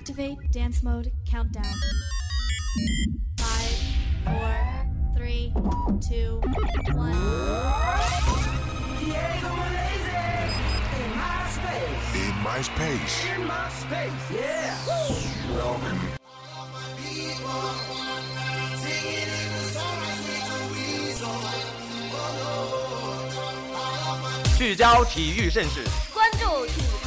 Activate dance mode countdown. Five, four, three, two, one. Diego Malaysia in my space. In my space. In my space, yeah. Welcome. 聚焦体育盛事，关注体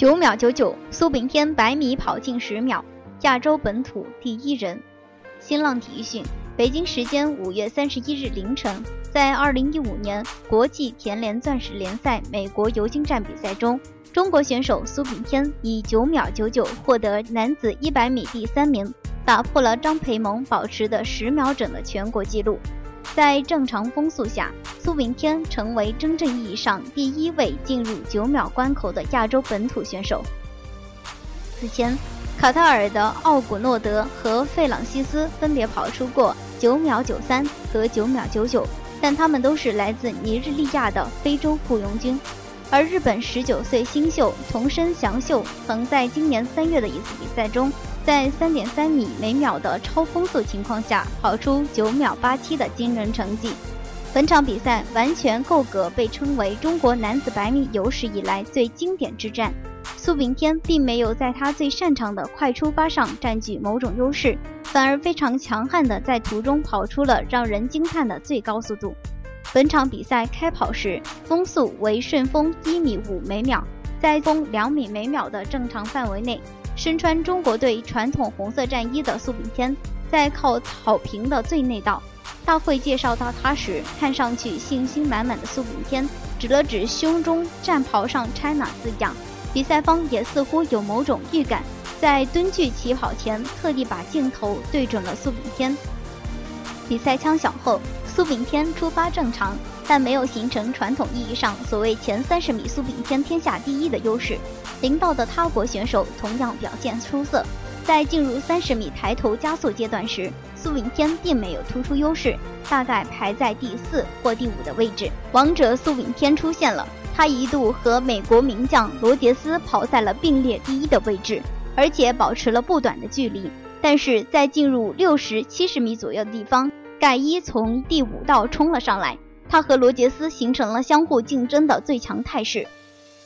九秒九九，苏炳添百米跑进十秒，亚洲本土第一人。新浪体育讯，北京时间五月三十一日凌晨，在二零一五年国际田联钻石联赛美国尤金站比赛中，中国选手苏炳添以九秒九九获得男子一百米第三名，打破了张培萌保持的十秒整的全国纪录。在正常风速下，苏炳添成为真正意义上第一位进入九秒关口的亚洲本土选手。此前，卡塔尔的奥古诺德和费朗西斯分别跑出过九秒九三和九秒九九，但他们都是来自尼日利亚的非洲雇佣军。而日本十九岁新秀桐生祥秀曾在今年三月的一次比赛中。在三点三米每秒的超风速情况下，跑出九秒八七的惊人成绩。本场比赛完全够格被称为中国男子百米有史以来最经典之战。苏炳添并没有在他最擅长的快出发上占据某种优势，反而非常强悍的在途中跑出了让人惊叹的最高速度。本场比赛开跑时风速为顺风一米五每秒，在风两米每秒的正常范围内。身穿中国队传统红色战衣的苏炳添，在靠草坪的最内道。大会介绍到他时，看上去信心满满的苏炳添指了指胸中战袍上 “China” 字样。比赛方也似乎有某种预感，在蹲踞起跑前，特地把镜头对准了苏炳添。比赛枪响后，苏炳添出发正常。但没有形成传统意义上所谓前三十米苏炳添天下第一的优势。零到的他国选手同样表现出色，在进入三十米抬头加速阶段时，苏炳添并没有突出优势，大概排在第四或第五的位置。王者苏炳添出现了，他一度和美国名将罗杰斯跑在了并列第一的位置，而且保持了不短的距离。但是在进入六十七十米左右的地方，盖伊从第五道冲了上来。他和罗杰斯形成了相互竞争的最强态势，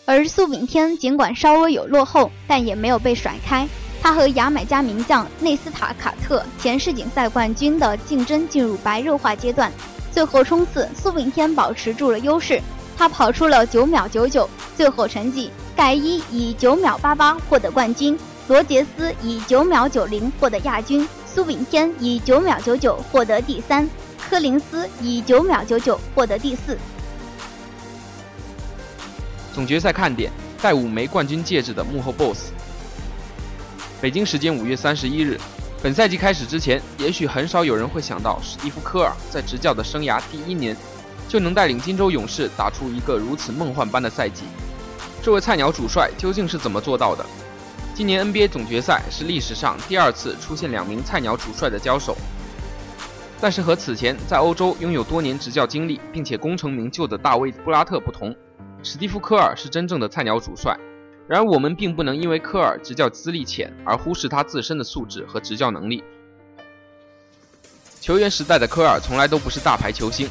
而苏炳添尽管稍微有落后，但也没有被甩开。他和牙买加名将内斯塔卡特前世锦赛冠军的竞争进入白热化阶段。最后冲刺，苏炳添保持住了优势，他跑出了九秒九九。最后成绩，盖伊以九秒八八获得冠军，罗杰斯以九秒九零获得亚军，苏炳添以九秒九九获得第三。柯林斯以九秒九九获得第四。总决赛看点：戴五枚冠军戒指的幕后 BOSS。北京时间五月三十一日，本赛季开始之前，也许很少有人会想到史蒂夫·科尔在执教的生涯第一年就能带领金州勇士打出一个如此梦幻般的赛季。这位菜鸟主帅究竟是怎么做到的？今年 NBA 总决赛是历史上第二次出现两名菜鸟主帅的交手。但是和此前在欧洲拥有多年执教经历并且功成名就的大卫·布拉特不同，史蒂夫·科尔是真正的菜鸟主帅。然而，我们并不能因为科尔执教资历浅而忽视他自身的素质和执教能力。球员时代的科尔从来都不是大牌球星，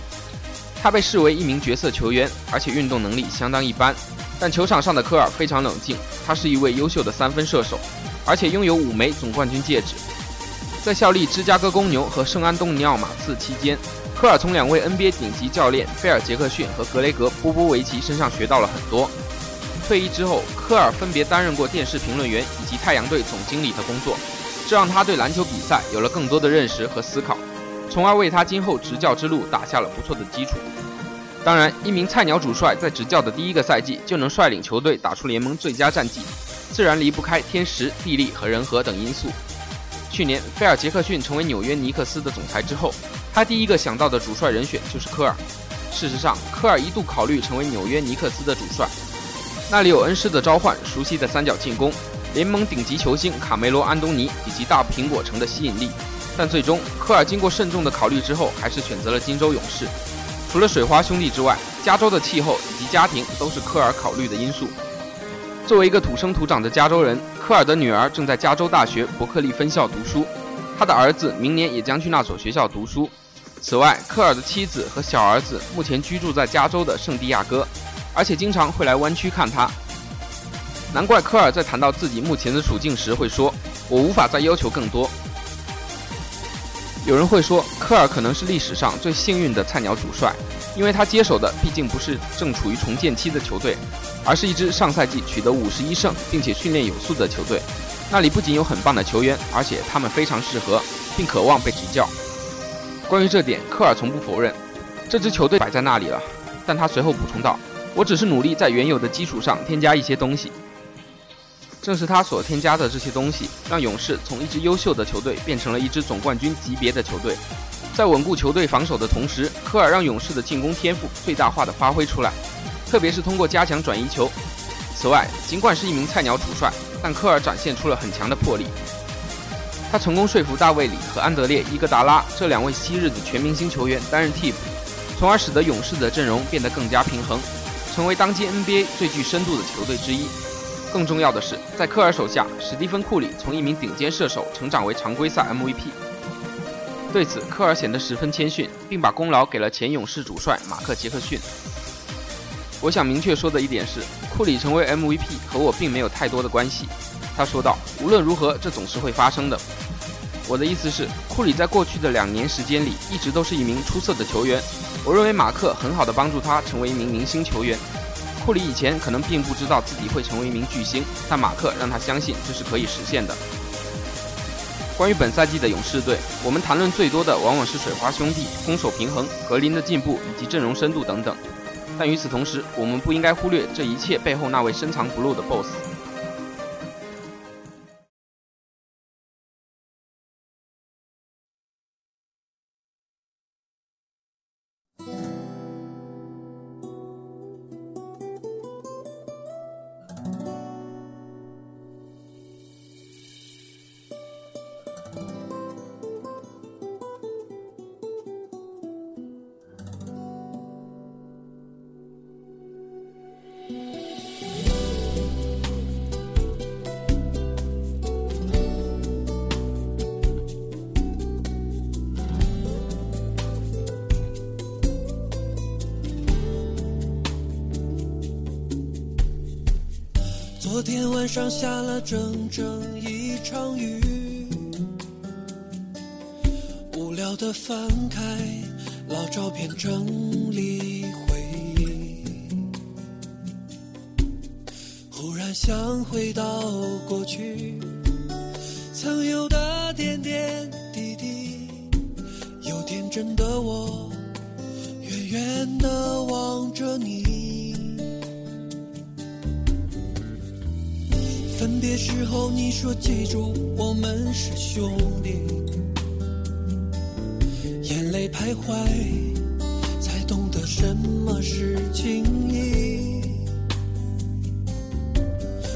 他被视为一名角色球员，而且运动能力相当一般。但球场上的科尔非常冷静，他是一位优秀的三分射手，而且拥有五枚总冠军戒指。在效力芝加哥公牛和圣安东尼奥马刺期间，科尔从两位 NBA 顶级教练贝尔·杰克逊和格雷格·波波维奇身上学到了很多。退役之后，科尔分别担任过电视评论员以及太阳队总经理的工作，这让他对篮球比赛有了更多的认识和思考，从而为他今后执教之路打下了不错的基础。当然，一名菜鸟主帅在执教的第一个赛季就能率领球队打出联盟最佳战绩，自然离不开天时、地利和人和等因素。去年，菲尔·杰克逊成为纽约尼克斯的总裁之后，他第一个想到的主帅人选就是科尔。事实上，科尔一度考虑成为纽约尼克斯的主帅，那里有恩师的召唤、熟悉的三角进攻、联盟顶级球星卡梅罗·安东尼以及大苹果城的吸引力。但最终，科尔经过慎重的考虑之后，还是选择了金州勇士。除了水花兄弟之外，加州的气候以及家庭都是科尔考虑的因素。作为一个土生土长的加州人，科尔的女儿正在加州大学伯克利分校读书，他的儿子明年也将去那所学校读书。此外，科尔的妻子和小儿子目前居住在加州的圣地亚哥，而且经常会来湾区看他。难怪科尔在谈到自己目前的处境时会说：“我无法再要求更多。”有人会说，科尔可能是历史上最幸运的菜鸟主帅，因为他接手的毕竟不是正处于重建期的球队，而是一支上赛季取得五十一胜并且训练有素的球队。那里不仅有很棒的球员，而且他们非常适合，并渴望被执教。关于这点，科尔从不否认。这支球队摆在那里了，但他随后补充道：“我只是努力在原有的基础上添加一些东西。”正是他所添加的这些东西，让勇士从一支优秀的球队变成了一支总冠军级别的球队。在稳固球队防守的同时，科尔让勇士的进攻天赋最大化的发挥出来，特别是通过加强转移球。此外，尽管是一名菜鸟主帅，但科尔展现出了很强的魄力。他成功说服大卫里和安德烈伊戈达拉这两位昔日的全明星球员担任替补，从而使得勇士的阵容变得更加平衡，成为当今 NBA 最具深度的球队之一。更重要的是，在科尔手下，史蒂芬·库里从一名顶尖射手成长为常规赛 MVP。对此，科尔显得十分谦逊，并把功劳给了前勇士主帅马克·杰克逊。我想明确说的一点是，库里成为 MVP 和我并没有太多的关系。他说道：“无论如何，这总是会发生的。”我的意思是，库里在过去的两年时间里一直都是一名出色的球员。我认为马克很好的帮助他成为一名明星球员。库里以前可能并不知道自己会成为一名巨星，但马克让他相信这是可以实现的。关于本赛季的勇士队，我们谈论最多的往往是水花兄弟、攻守平衡、格林的进步以及阵容深度等等。但与此同时，我们不应该忽略这一切背后那位深藏不露的 BOSS。昨天晚上下了整整一场雨，无聊的翻开老照片整理回忆，忽然想回到过去曾有的点点滴滴，有天真的我远远地望着你。别时候你说记住我们是兄弟，眼泪徘徊，才懂得什么是情谊。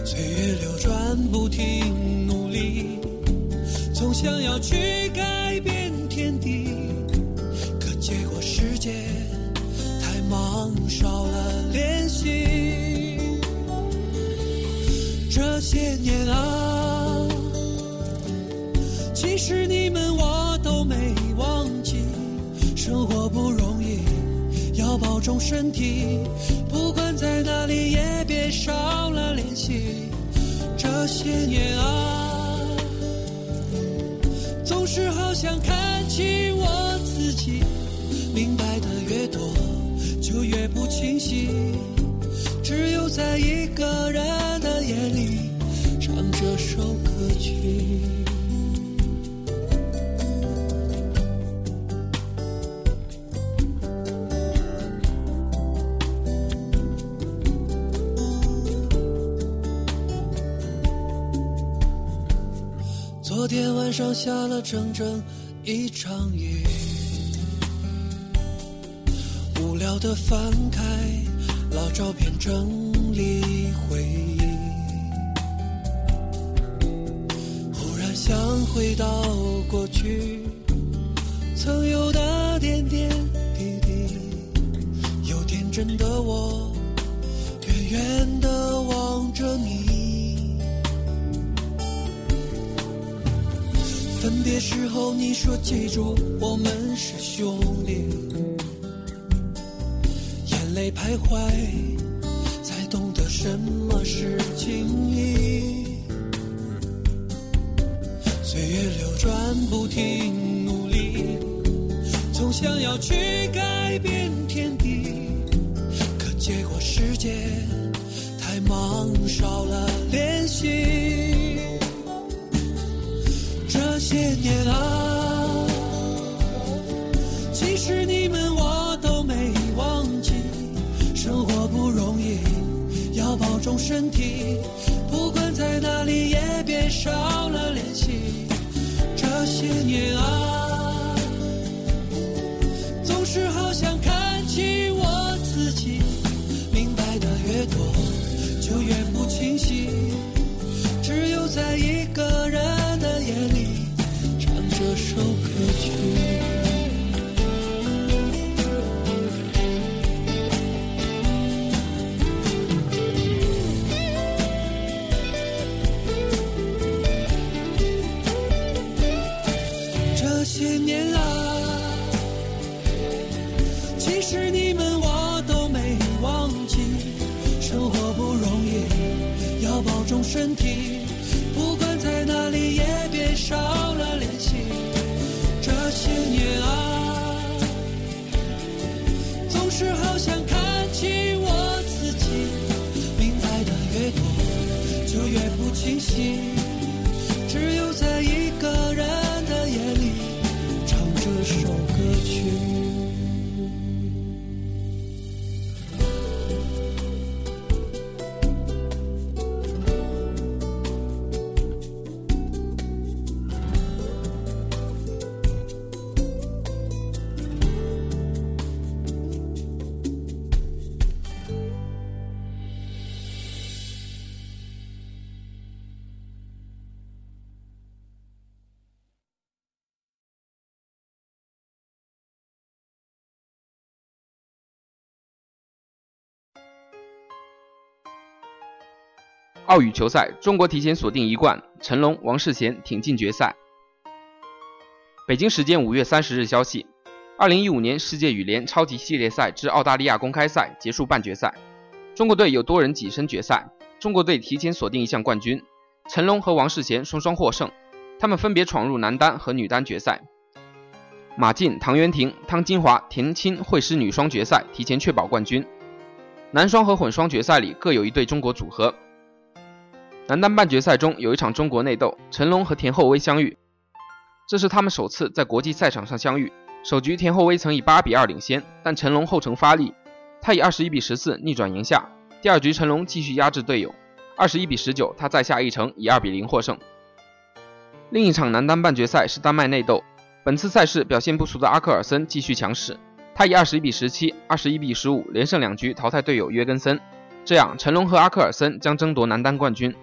岁月流转不停努力，总想要去改变天地，可结果世界太忙，少了联系。这些年啊，其实你们我都没忘记。生活不容易，要保重身体。不管在哪里，也别少了联系。这些年啊，总是好想看清我自己。明白的越多，就越不清晰。只有在一个首歌曲昨天晚上下了整整一场雨无聊的翻开老照片整理回忆。想回到过去，曾有的点点滴滴。有天真的我，远远的望着你。分别时候你说记住我们是兄弟，眼泪徘徊，才懂得什么是情想要去是好想奥羽球赛，中国提前锁定一冠，成龙、王世贤挺进决赛。北京时间五月三十日消息，二零一五年世界羽联超级系列赛之澳大利亚公开赛结束半决赛，中国队有多人跻身决赛，中国队提前锁定一项冠军，成龙和王世贤双双获胜，他们分别闯入男单和女单决赛。马竞、唐渊婷、汤金华、田青会师女双决赛提前确保冠军，男双和混双决赛里各有一对中国组合。男单半决赛中有一场中国内斗，成龙和田后威相遇，这是他们首次在国际赛场上相遇。首局田后威曾以八比二领先，但成龙后程发力，他以二十一比十四逆转赢下。第二局成龙继续压制队友，二十一比十九，他再下一城以二比零获胜。另一场男单半决赛是丹麦内斗，本次赛事表现不俗的阿克尔森继续强势，他以二十一比十七、二十一比十五连胜两局淘汰队友约根森，这样成龙和阿克尔森将争夺男单冠军。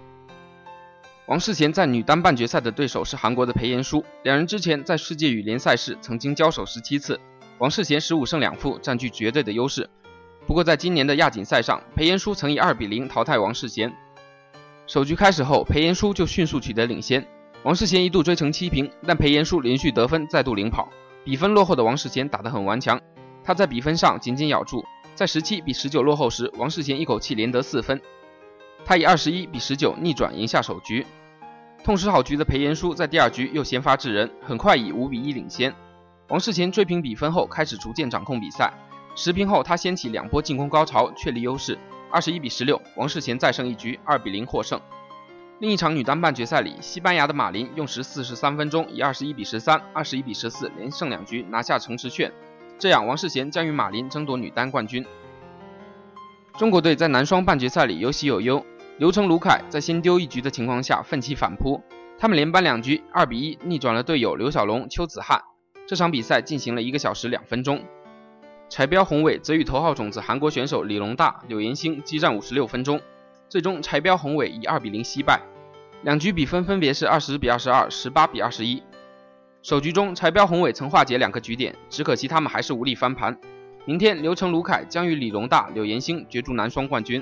王世贤在女单半决赛的对手是韩国的裴妍淑，两人之前在世界羽联赛事曾经交手十七次，王世贤十五胜两负，占据绝对的优势。不过在今年的亚锦赛上，裴妍淑曾以二比零淘汰王世贤。首局开始后，裴妍淑就迅速取得领先，王世贤一度追成七平，但裴妍淑连续得分再度领跑，比分落后的王世贤打得很顽强，他在比分上紧紧咬住，在十七比十九落后时，王世贤一口气连得四分。他以二十一比十九逆转赢下首局。痛失好局的裴延书在第二局又先发制人，很快以五比一领先。王世贤追平比分后，开始逐渐掌控比赛。十平后，他掀起两波进攻高潮，确立优势。二十一比十六，王世贤再胜一局，二比零获胜。另一场女单半决赛里，西班牙的马林用时四十三分钟，以二十一比十三、二十一比十四连胜两局，拿下城池券。这样，王世贤将与马林争夺女单冠军。中国队在男双半决赛里有喜有忧。刘成卢凯在先丢一局的情况下奋起反扑，他们连扳两局，2比1逆转了队友刘小龙、邱子翰。这场比赛进行了一个小时两分钟。柴标宏伟则与头号种子韩国选手李龙大、柳岩星激战56分钟，最终柴标宏伟以2比0惜败。两局比分分别是20比22、18比21。首局中，柴标宏伟曾化解两个局点，只可惜他们还是无力翻盘。明天，刘成、卢凯将与李龙大、柳岩星角逐男双冠军。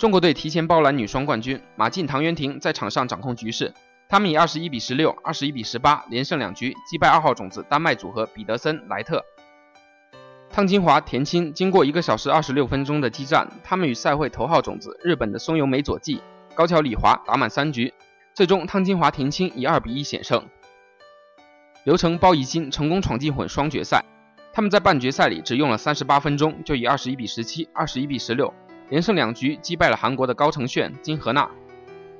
中国队提前包揽女双冠军，马竞、唐渊婷在场上掌控局势。他们以21比16、21比18连胜两局，击败二号种子丹麦组合彼得森、莱特。汤金华、田青经过一个小时二十六分钟的激战，他们与赛会头号种子日本的松友美佐纪、高桥李华打满三局，最终汤金华、田青以二比一险胜。刘成、包怡鑫成功闯进混双决赛，他们在半决赛里只用了三十八分钟，就以二十一比十七、二十一比十六连胜两局，击败了韩国的高承炫、金荷娜。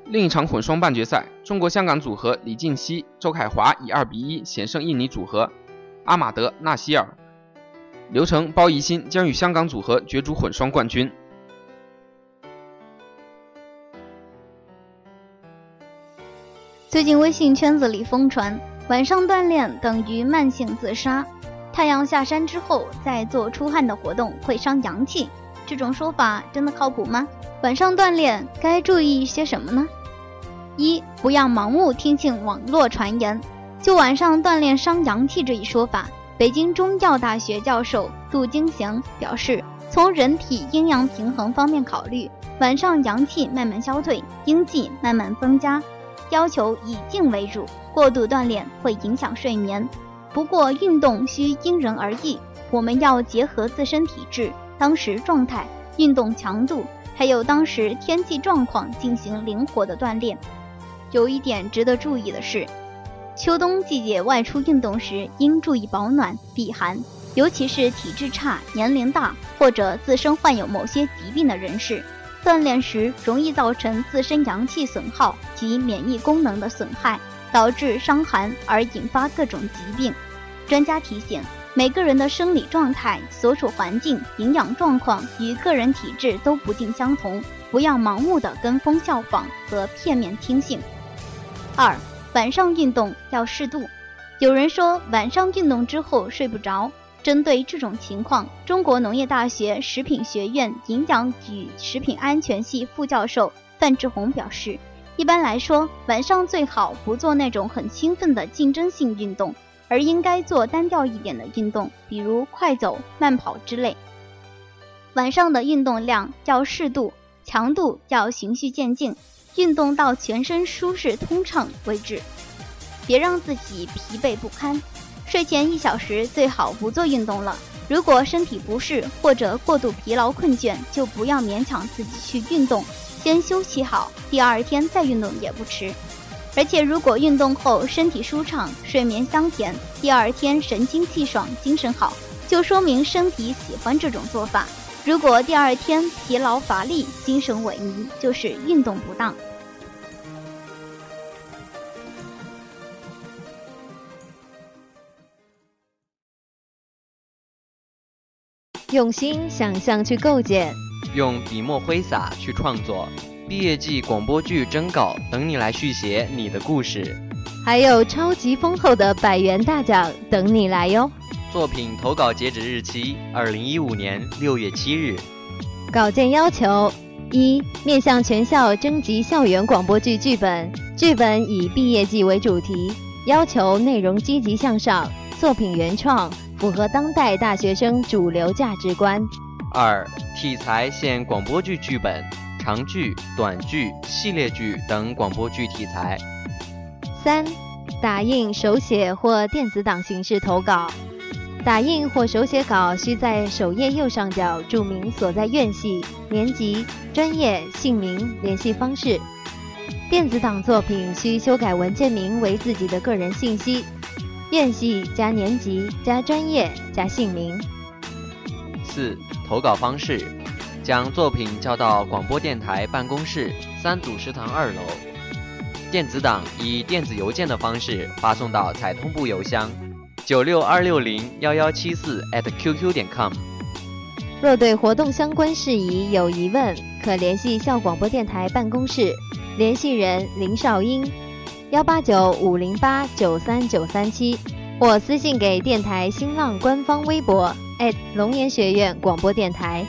另一场混双半决赛，中国香港组合李静熙、周凯华以二比一险胜印尼组合阿马德纳希尔。刘成、包怡鑫将与香港组合角逐混双冠军。最近微信圈子里疯传晚上锻炼等于慢性自杀，太阳下山之后再做出汗的活动会伤阳气，这种说法真的靠谱吗？晚上锻炼该注意些什么呢？一不要盲目听信网络传言，就晚上锻炼伤阳气这一说法。北京中药大学教授杜金祥表示，从人体阴阳平衡方面考虑，晚上阳气慢慢消退，阴气慢慢增加，要求以静为主。过度锻炼会影响睡眠，不过运动需因人而异，我们要结合自身体质、当时状态、运动强度，还有当时天气状况进行灵活的锻炼。有一点值得注意的是。秋冬季节外出运动时，应注意保暖避寒，尤其是体质差、年龄大或者自身患有某些疾病的人士，锻炼时容易造成自身阳气损耗及免疫功能的损害，导致伤寒而引发各种疾病。专家提醒，每个人的生理状态、所处环境、营养状况与个人体质都不尽相同，不要盲目的跟风效仿和片面听信。二。晚上运动要适度。有人说晚上运动之后睡不着。针对这种情况，中国农业大学食品学院营养与食品安全系副教授范志红表示，一般来说，晚上最好不做那种很兴奋的竞争性运动，而应该做单调一点的运动，比如快走、慢跑之类。晚上的运动量要适度，强度要循序渐进。运动到全身舒适通畅为止，别让自己疲惫不堪。睡前一小时最好不做运动了。如果身体不适或者过度疲劳困倦，就不要勉强自己去运动，先休息好，第二天再运动也不迟。而且如果运动后身体舒畅、睡眠香甜，第二天神清气爽、精神好，就说明身体喜欢这种做法。如果第二天疲劳乏力、精神萎靡，就是运动不当。用心想象去构建，用笔墨挥洒去创作。毕业季广播剧征稿等你来续写你的故事，还有超级丰厚的百元大奖等你来哟！作品投稿截止日期：二零一五年六月七日。稿件要求：一、面向全校征集校园广播剧剧本，剧本以毕业季为主题，要求内容积极向上，作品原创，符合当代大学生主流价值观。二、题材现广播剧剧本，长剧、短剧、系列剧等广播剧题材。三、打印、手写或电子档形式投稿。打印或手写稿需在首页右上角注明所在院系、年级、专业、姓名、联系方式。电子档作品需修改文件名为自己的个人信息，院系加年级加专业加姓名。四、投稿方式：将作品交到广播电台办公室三组食堂二楼。电子档以电子邮件的方式发送到彩通部邮箱。九六二六零幺幺七四 at qq 点 com。若对活动相关事宜有疑问，可联系校广播电台办公室，联系人林少英，幺八九五零八九三九三七，或私信给电台新浪官方微博龙岩学院广播电台。